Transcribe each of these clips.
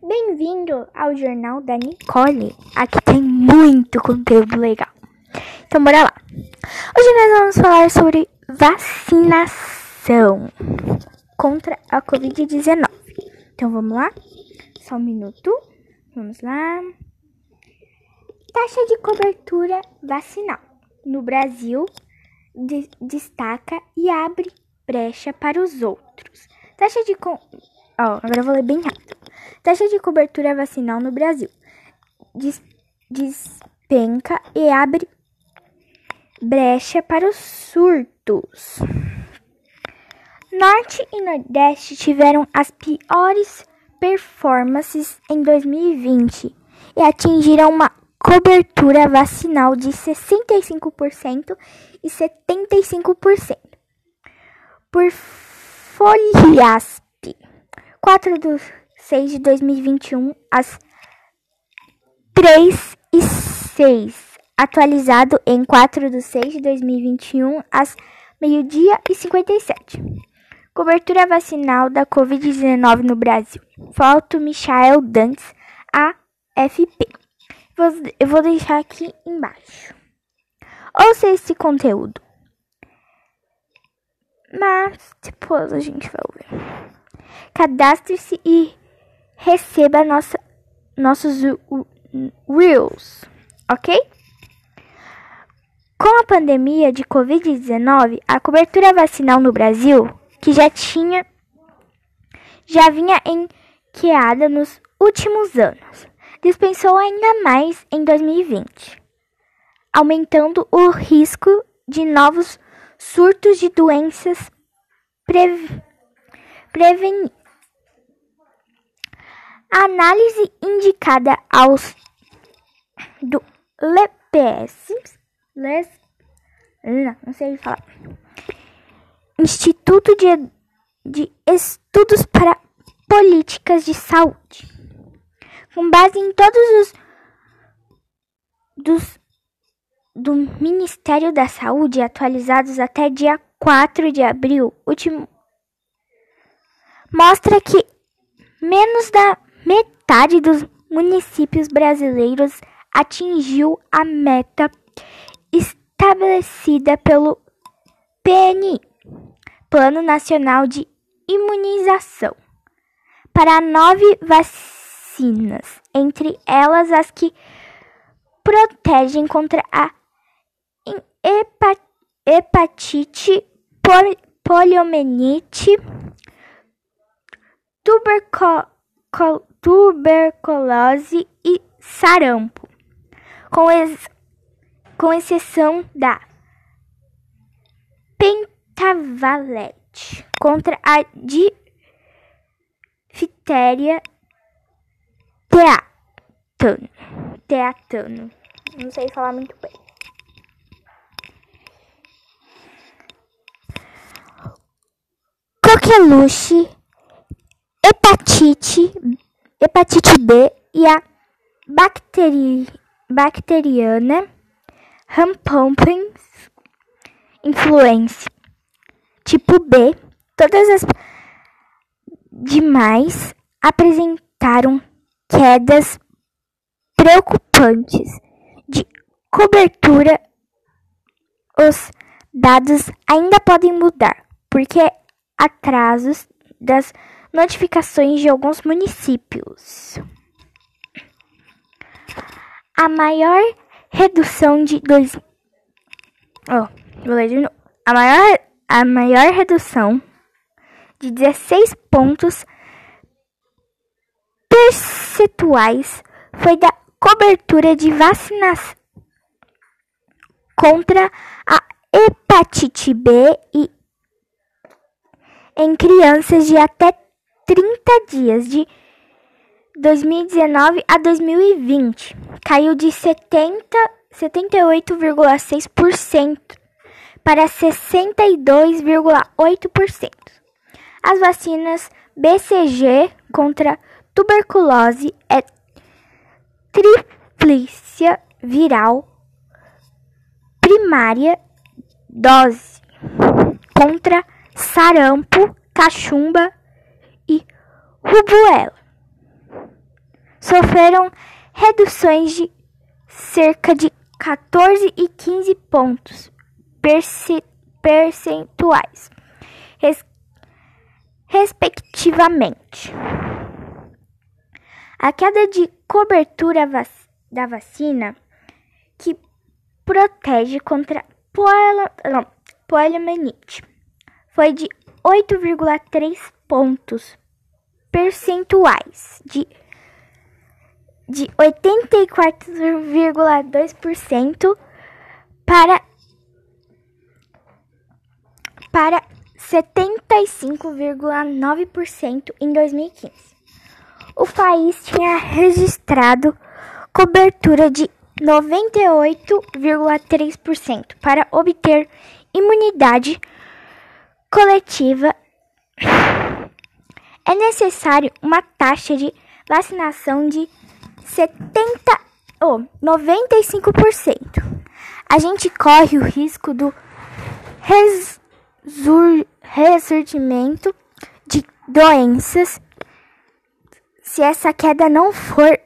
Bem-vindo ao Jornal da Nicole. Aqui tem muito conteúdo legal. Então, bora lá. Hoje nós vamos falar sobre vacinação contra a Covid-19. Então, vamos lá? Só um minuto. Vamos lá. Taxa de cobertura vacinal no Brasil de destaca e abre brecha para os outros. Taxa de. Com... Oh, agora eu vou ler bem rápido. Taxa de cobertura vacinal no Brasil Des despenca e abre brecha para os surtos. Norte e Nordeste tiveram as piores performances em 2020 e atingiram uma cobertura vacinal de 65% e 75%. Por Folhasp, 4 de 6 de 2021, às 3 e 6. Atualizado em 4 de 6 de 2021, às meio-dia e 57. Cobertura vacinal da Covid-19 no Brasil. Foto Michael Dantes, AFP. Eu vou deixar aqui embaixo. Ouça esse conteúdo. Mas depois a gente vai ouvir. Cadastre-se e receba nossa, nossos Reels, ok? Com a pandemia de Covid-19, a cobertura vacinal no Brasil, que já tinha já vinha enqueada nos últimos anos, dispensou ainda mais em 2020, aumentando o risco de novos surtos de doenças pre prevenir. A análise indicada aos do LPS, Les, não, sei falar, Instituto de, de Estudos para Políticas de Saúde, com base em todos os dos, do Ministério da Saúde atualizados até dia 4 de abril, último, mostra que menos da metade dos municípios brasileiros atingiu a meta estabelecida pelo PNI, Plano Nacional de Imunização, para nove vacinas, entre elas as que protegem contra a hepatite, poliomielite, tuberculose tuberculose e sarampo, com, ex, com exceção da pentavalete contra a difteria teatano. teatano. Não sei falar muito bem. Coqueluche, hepatite hepatite B e a bacteri, bacteriana Humpompens influenza tipo B, todas as demais apresentaram quedas preocupantes de cobertura. Os dados ainda podem mudar, porque atrasos das notificações de alguns municípios. A maior redução de dois. Oh, vou ler de novo. A maior, a maior redução de 16 pontos percentuais foi da cobertura de vacinas contra a hepatite B e em crianças de até 30 dias de 2019 a 2020 caiu de 78,6% para 62,8%. As vacinas BCG contra tuberculose é tríplice viral primária dose contra sarampo, cachumba rubuela. sofreram reduções de cerca de 14 e 15 pontos percentuais, res respectivamente. A queda de cobertura vac da vacina que protege contra poliomielite foi de 8,3 pontos percentuais, de, de 84,2% para, para 75,9% em 2015. O país tinha registrado cobertura de 98,3% para obter imunidade coletiva. É necessário uma taxa de vacinação de 70 ou oh, 95%. A gente corre o risco do ressurgimento de doenças se essa queda não for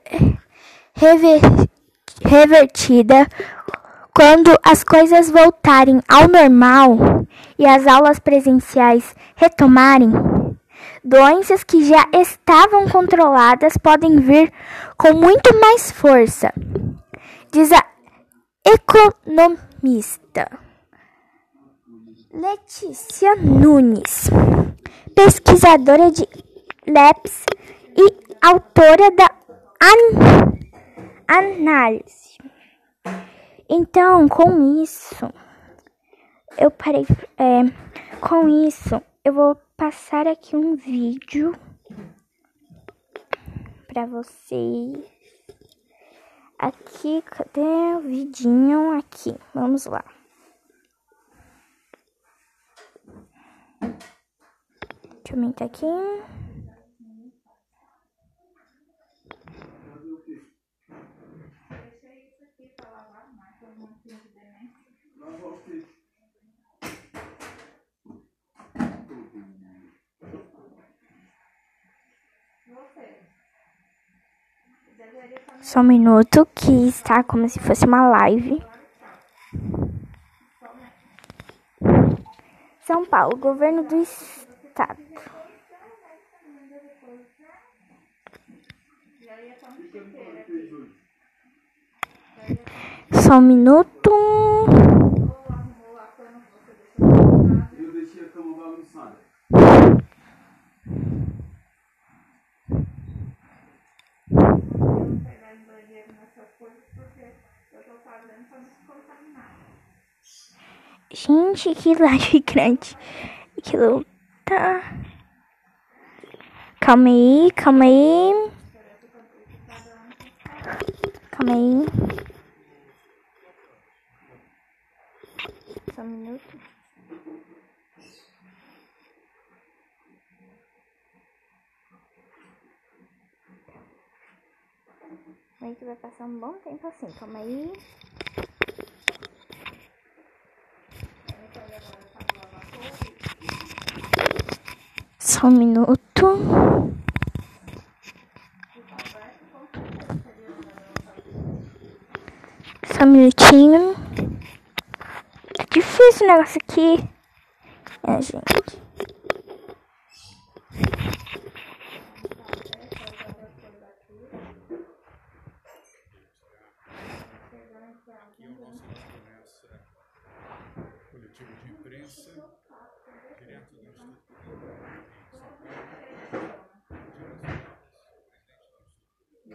revertida quando as coisas voltarem ao normal e as aulas presenciais retomarem, doenças que já estavam controladas podem vir com muito mais força, diz a economista Letícia Nunes, pesquisadora de LEPS e autora da an análise. Então, com isso, eu parei. É, com isso, eu vou passar aqui um vídeo para vocês. Aqui, cadê o vidinho? Aqui, vamos lá. Deixa eu aumentar aqui. Só um minuto que está como se fosse uma live. São Paulo, governo do estado. Só um minuto. Eu deixei a cama bagunçada. Gente, que grande. Aquilo tá. Calma aí, calma aí. Calma aí. Só um minuto. Aí que vai passar um bom tempo assim, calma aí. Só um minuto. Só um minutinho. É difícil o negócio aqui. É, gente.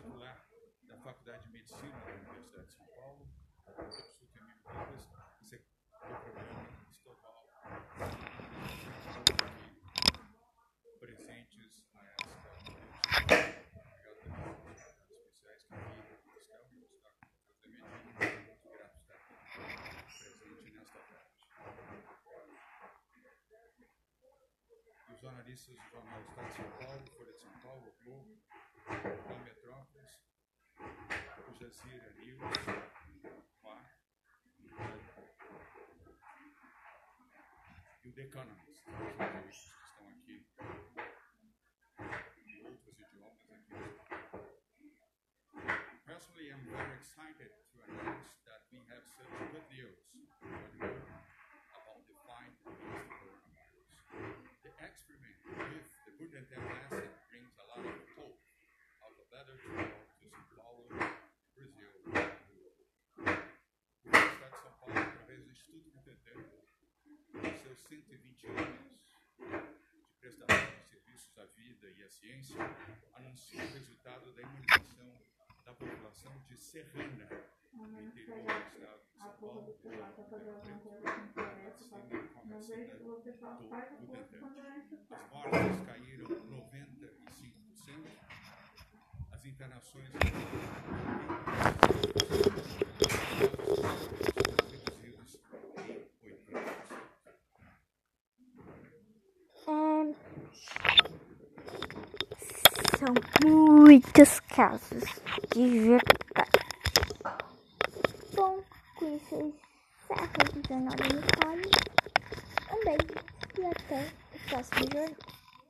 particular da Faculdade de Medicina da Universidade de São Paulo, Instituto Emílio Ribas, esse é o programa estadual presentes nesta universidade. jornalistas do Jornal Estado de São Paulo, Folha de São Paulo, Globo, outros idiomas aqui. Personally, I'm very excited to announce that we have such good news you about the fight against the coronavirus. The experiment with the Butantan asset seus 120 anos de prestação de serviços à vida e à ciência, anuncia o resultado da imunização da população de Serrana, no interior do estado de São Paulo, As mortes caíram 95%, as internações caíram 95%. São muitos casos de verdade. Bom, com isso eu encerro o jornal da Nicole. Um beijo e até o próximo jornal.